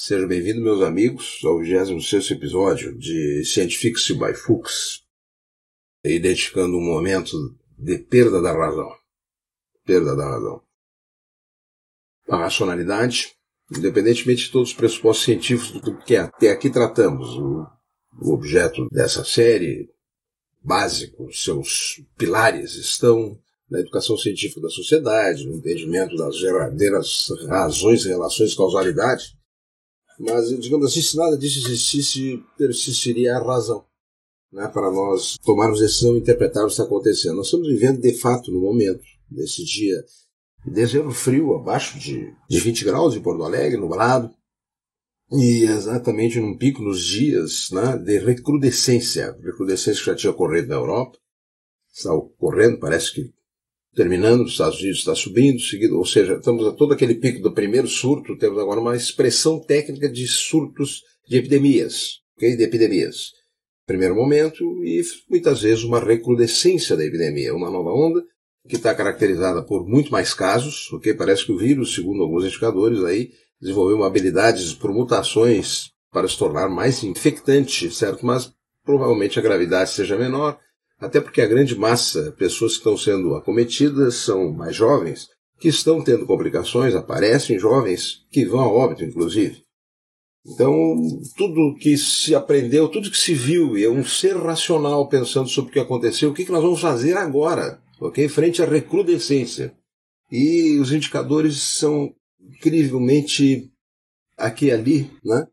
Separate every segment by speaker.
Speaker 1: Sejam bem-vindos, meus amigos, ao 26 episódio de Scientifics by Fuchs, identificando um momento de perda da razão. Perda da razão. A racionalidade, independentemente de todos os pressupostos científicos do que até aqui tratamos, o, o objeto dessa série, básico, seus pilares estão na educação científica da sociedade, no entendimento das verdadeiras razões e relações de causalidade, mas, digamos assim, se nada disso existisse, persistiria a razão. Né, para nós tomarmos decisão e interpretarmos o que está acontecendo. Nós estamos vivendo, de fato, no momento, nesse dia, dezembro frio, abaixo de, de 20 graus em Porto Alegre, nublado, e exatamente num pico nos dias né, de recrudescência, recrudescência que já tinha ocorrido na Europa, está ocorrendo, parece que terminando, os Estados Unidos está subindo, seguido, ou seja, estamos a todo aquele pico do primeiro surto, temos agora uma expressão técnica de surtos de epidemias, okay? de epidemias. Primeiro momento, e muitas vezes uma recrudescência da epidemia, uma nova onda, que está caracterizada por muito mais casos, ok? Parece que o vírus, segundo alguns indicadores aí, desenvolveu uma habilidade por mutações para se tornar mais infectante, certo? Mas provavelmente a gravidade seja menor, até porque a grande massa, pessoas que estão sendo acometidas, são mais jovens, que estão tendo complicações, aparecem jovens que vão a óbito, inclusive. Então, tudo que se aprendeu, tudo que se viu, e é um ser racional pensando sobre o que aconteceu, o que, que nós vamos fazer agora, ok? Frente à recrudescência. E os indicadores são incrivelmente aqui e ali, né?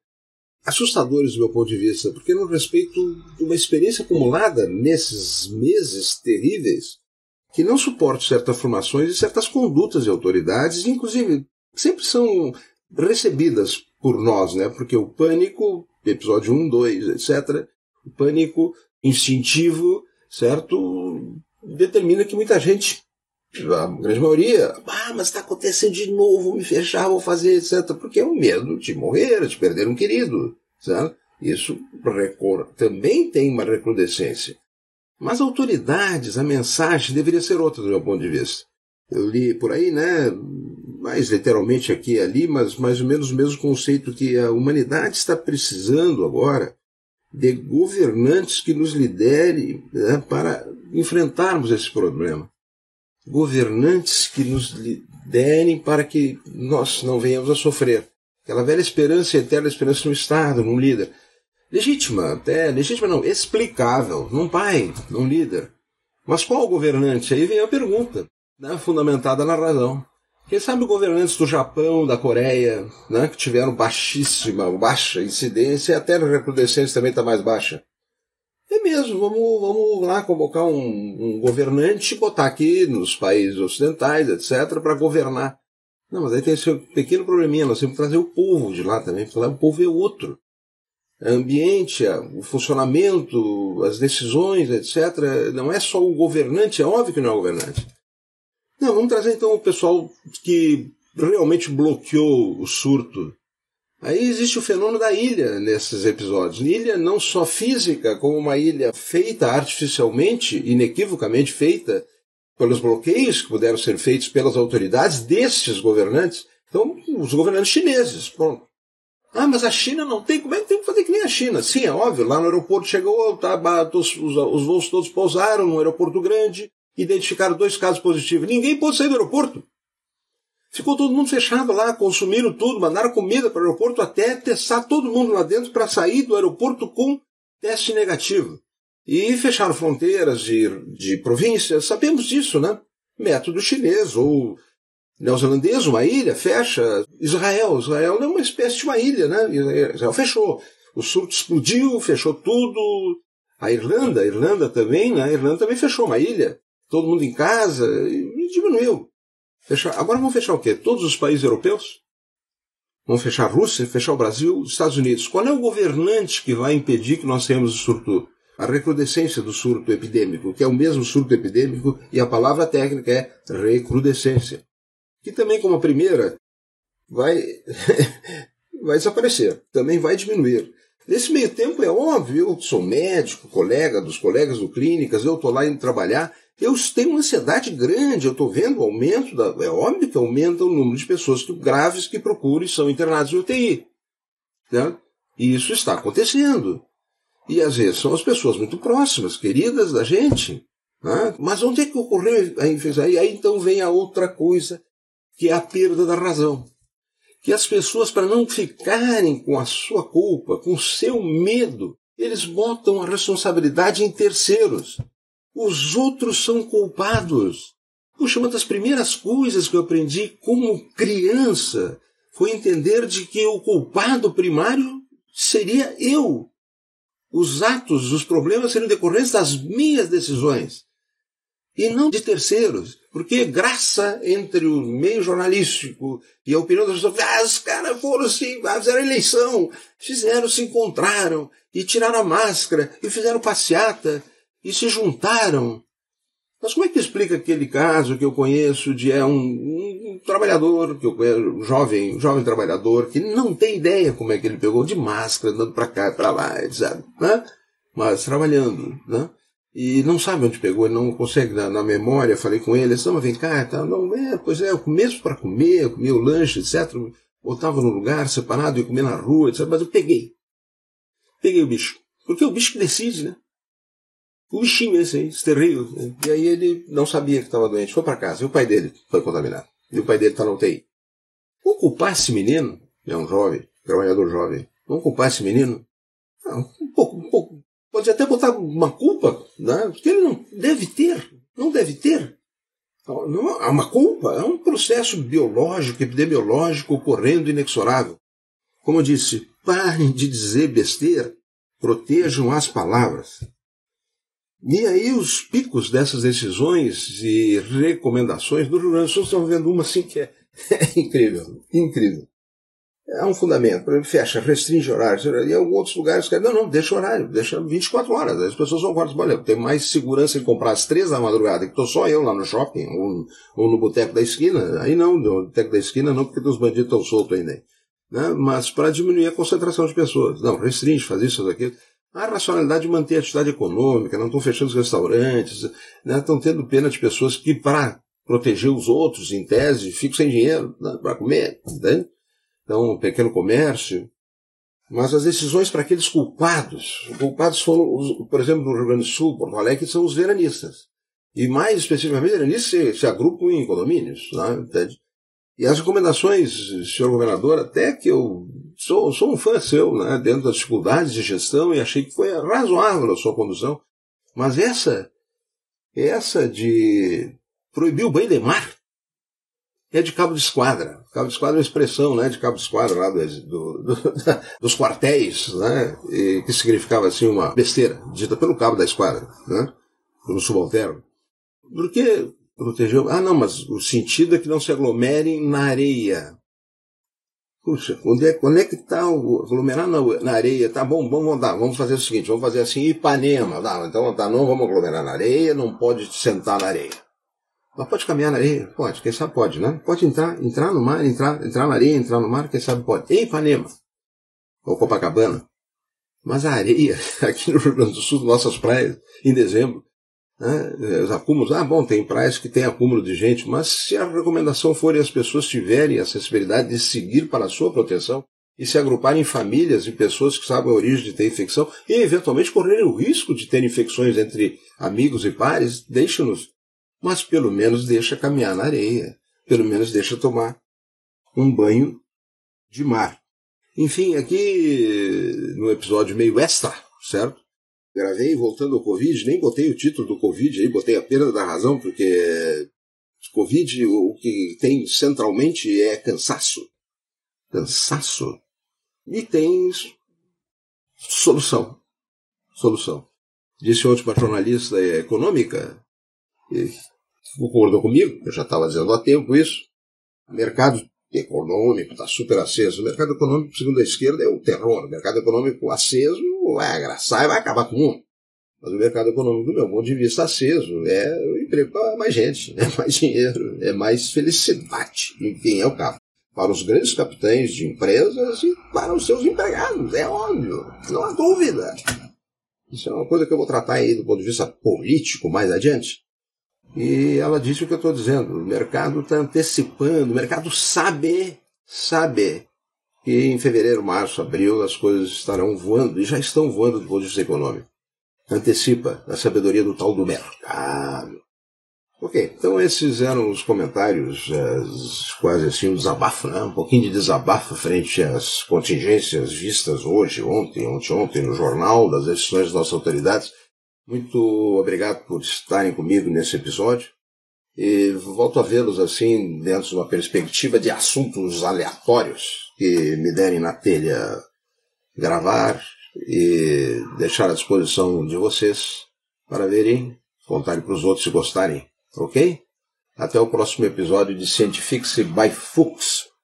Speaker 1: Assustadores do meu ponto de vista, porque no respeito de uma experiência acumulada nesses meses terríveis, que não suportam certas formações e certas condutas de autoridades, inclusive sempre são recebidas por nós, né? Porque o pânico, episódio 1, 2, etc., o pânico instintivo, certo? Determina que muita gente, a grande maioria, ah, mas está acontecendo de novo, vou me fechar, vou fazer, etc. Porque é o medo de morrer, de perder um querido, certo? Isso também tem uma recrudescência. Mas autoridades, a mensagem deveria ser outra do meu ponto de vista. Eu li por aí, né, mais literalmente aqui e ali, mas mais ou menos o mesmo conceito que a humanidade está precisando agora de governantes que nos liderem né, para enfrentarmos esse problema. Governantes que nos liderem para que nós não venhamos a sofrer. Aquela velha esperança, eterna esperança no Estado, num líder. Legítima, até, legítima não, explicável, num pai, num líder. Mas qual governante? Aí vem a pergunta, né, fundamentada na razão. Quem sabe governantes do Japão, da Coreia, né, que tiveram baixíssima, baixa incidência, e até a recrudescência também está mais baixa. É mesmo, vamos, vamos lá convocar um, um governante e botar aqui nos países ocidentais, etc., para governar. Não, mas aí tem esse pequeno probleminha, nós temos que trazer o povo de lá também, porque lá o povo é outro. O ambiente, o funcionamento, as decisões, etc., não é só o governante, é óbvio que não é o governante. Não, vamos trazer então o pessoal que realmente bloqueou o surto. Aí existe o fenômeno da ilha nesses episódios. Ilha não só física, como uma ilha feita artificialmente, inequivocamente feita, pelos bloqueios que puderam ser feitos pelas autoridades destes governantes. Então, os governantes chineses, pronto. Ah, mas a China não tem, como é que tem que fazer que nem a China? Sim, é óbvio, lá no aeroporto chegou, tá, os, os, os voos todos pousaram no aeroporto grande, identificaram dois casos positivos. Ninguém pôde sair do aeroporto. Ficou todo mundo fechado lá, consumiram tudo, mandaram comida para o aeroporto até testar todo mundo lá dentro para sair do aeroporto com teste negativo. E fecharam fronteiras de, de províncias, sabemos disso, né? Método chinês ou neozelandês, uma ilha, fecha. Israel, Israel é uma espécie de uma ilha, né? Israel fechou. O surto explodiu, fechou tudo. A Irlanda, a Irlanda também, né? A Irlanda também fechou uma ilha. Todo mundo em casa e diminuiu. Fechar. Agora vão fechar o quê? Todos os países europeus? Vão fechar a Rússia, fechar o Brasil, os Estados Unidos. Qual é o governante que vai impedir que nós tenhamos o surto? A recrudescência do surto epidêmico, que é o mesmo surto epidêmico, e a palavra técnica é recrudescência. Que também, como a primeira, vai, vai desaparecer, também vai diminuir. Nesse meio tempo, é óbvio, eu sou médico, colega dos colegas do clínicas, eu estou lá indo trabalhar, eu tenho uma ansiedade grande, eu estou vendo o aumento, da, é óbvio que aumenta o número de pessoas que, graves que procuram e são internadas em UTI. Né? E isso está acontecendo. E às vezes são as pessoas muito próximas, queridas da gente. Né? Mas onde é que ocorreu a infecção? E aí então vem a outra coisa, que é a perda da razão. Que as pessoas, para não ficarem com a sua culpa, com o seu medo, eles botam a responsabilidade em terceiros. Os outros são culpados. Puxa, uma das primeiras coisas que eu aprendi como criança foi entender de que o culpado primário seria eu. Os atos, os problemas seriam decorrentes das minhas decisões e não de terceiros. Porque graça entre o meio jornalístico e a opinião das pessoas, ah, os caras foram assim, fizeram eleição, fizeram, se encontraram e tiraram a máscara e fizeram passeata e se juntaram. Mas como é que explica aquele caso que eu conheço de é um, um, trabalhador, que eu conheço, um jovem, um jovem trabalhador, que não tem ideia como é que ele pegou de máscara, andando para cá e para lá, etc. Né? Mas trabalhando, né? E não sabe onde pegou, ele não consegue na, na memória, falei com ele, disse, não, vem cá, tá, não, é, pois é, eu mesmo para comer, eu comia o lanche, etc. Botava no lugar separado, ia comer na rua, etc. Mas eu peguei. Peguei o bicho. Porque é o bicho que decide, né? O bichinho esse aí, esse terrível. Né? E aí ele não sabia que estava doente. Foi para casa. E o pai dele foi contaminado. E o pai dele está na UTI. Vamos culpar esse menino? É um jovem, trabalhador jovem. Vamos culpar esse menino? Ah, um pouco, um pouco. Pode até botar uma culpa, né? Porque ele não deve ter. Não deve ter. Não, há uma culpa. É um processo biológico, epidemiológico ocorrendo inexorável. Como eu disse, parem de dizer besteira. Protejam as palavras. E aí os picos dessas decisões e recomendações do Rio Grande do Sul estão vendo uma assim que é, é incrível, incrível. É um fundamento, por exemplo, fecha, restringe horários, e em outros lugares, não, não, deixa horário, deixa 24 horas, as pessoas vão guardar, olha, tem mais segurança em comprar às três da madrugada, que estou só eu lá no shopping, ou, ou no boteco da esquina, aí não, no boteco da esquina não, porque os bandidos estão soltos ainda, né? mas para diminuir a concentração de pessoas, não, restringe, faz isso, faz aquilo, a racionalidade de manter a atividade econômica, não estão fechando os restaurantes, né? estão tendo pena de pessoas que, para proteger os outros, em tese, ficam sem dinheiro né? para comer. Né? Então, pequeno comércio. Mas as decisões para aqueles culpados, culpados foram, por exemplo, no Rio Grande do Sul, Porto Alegre, são os veranistas. E mais especificamente, veranistas se, se agrupam em condomínios. Né? Entende? E as recomendações, senhor governador, até que eu sou, sou um fã seu, né, dentro das dificuldades de gestão, e achei que foi razoável a sua condução. Mas essa, essa de proibir o banho de mar, é de cabo de esquadra. Cabo de esquadra é uma expressão né, de cabo de esquadra lá do, do, do, dos quartéis, né, e, que significava assim uma besteira, dita pelo cabo da esquadra, né, pelo subalterno. Porque protegeu. Ah, não, mas o sentido é que não se aglomerem na areia. Puxa, onde é, onde é que está o aglomerar na, na, areia? Tá bom, vamos, dar, vamos fazer o seguinte, vamos fazer assim Ipanema. Tá, então tá, não vamos aglomerar na areia, não pode sentar na areia. Mas pode caminhar na areia? Pode, quem sabe pode, né? Pode entrar, entrar no mar, entrar, entrar na areia, entrar no mar, quem sabe pode. Em Ipanema. Ou Copacabana. Mas a areia, aqui no Rio Grande do Sul, nossas praias, em dezembro, né? Os acúmulos, ah, bom, tem praias que tem acúmulo de gente, mas se a recomendação for e as pessoas tiverem a sensibilidade de seguir para a sua proteção e se agruparem em famílias e pessoas que sabem a origem de ter infecção e eventualmente correrem o risco de ter infecções entre amigos e pares, deixa-nos. Mas pelo menos deixa caminhar na areia, pelo menos deixa tomar um banho de mar. Enfim, aqui no episódio meio extra, certo? gravei voltando ao Covid, nem botei o título do Covid aí, botei a perda da razão, porque Covid o que tem centralmente é cansaço. Cansaço. E tem solução. Solução. Disse ontem uma jornalista econômica, que concordou comigo, eu já estava dizendo há tempo isso, o mercado econômico está super aceso. O mercado econômico, segundo a esquerda, é o terror. O mercado econômico aceso vai agraçar e vai acabar com o mundo. Mas o mercado econômico, do meu ponto de vista, aceso é o emprego para mais gente, é mais dinheiro, é mais felicidade, enfim, é o caso. Para os grandes capitães de empresas e para os seus empregados, é óbvio, não há dúvida. Isso é uma coisa que eu vou tratar aí do ponto de vista político mais adiante. E ela disse o que eu estou dizendo. O mercado está antecipando, o mercado sabe, sabe que em fevereiro, março, abril as coisas estarão voando, e já estão voando do ponto de vista econômico. Antecipa a sabedoria do tal do mercado. Ok, então esses eram os comentários, as, quase assim um desabafo, né? um pouquinho de desabafo frente às contingências vistas hoje, ontem, ontem, ontem no jornal, das decisões das nossas autoridades. Muito obrigado por estarem comigo nesse episódio e volto a vê-los assim dentro de uma perspectiva de assuntos aleatórios que me derem na telha gravar e deixar à disposição de vocês para verem, contarem para os outros se gostarem, ok? Até o próximo episódio de Scientifics by Fuchs.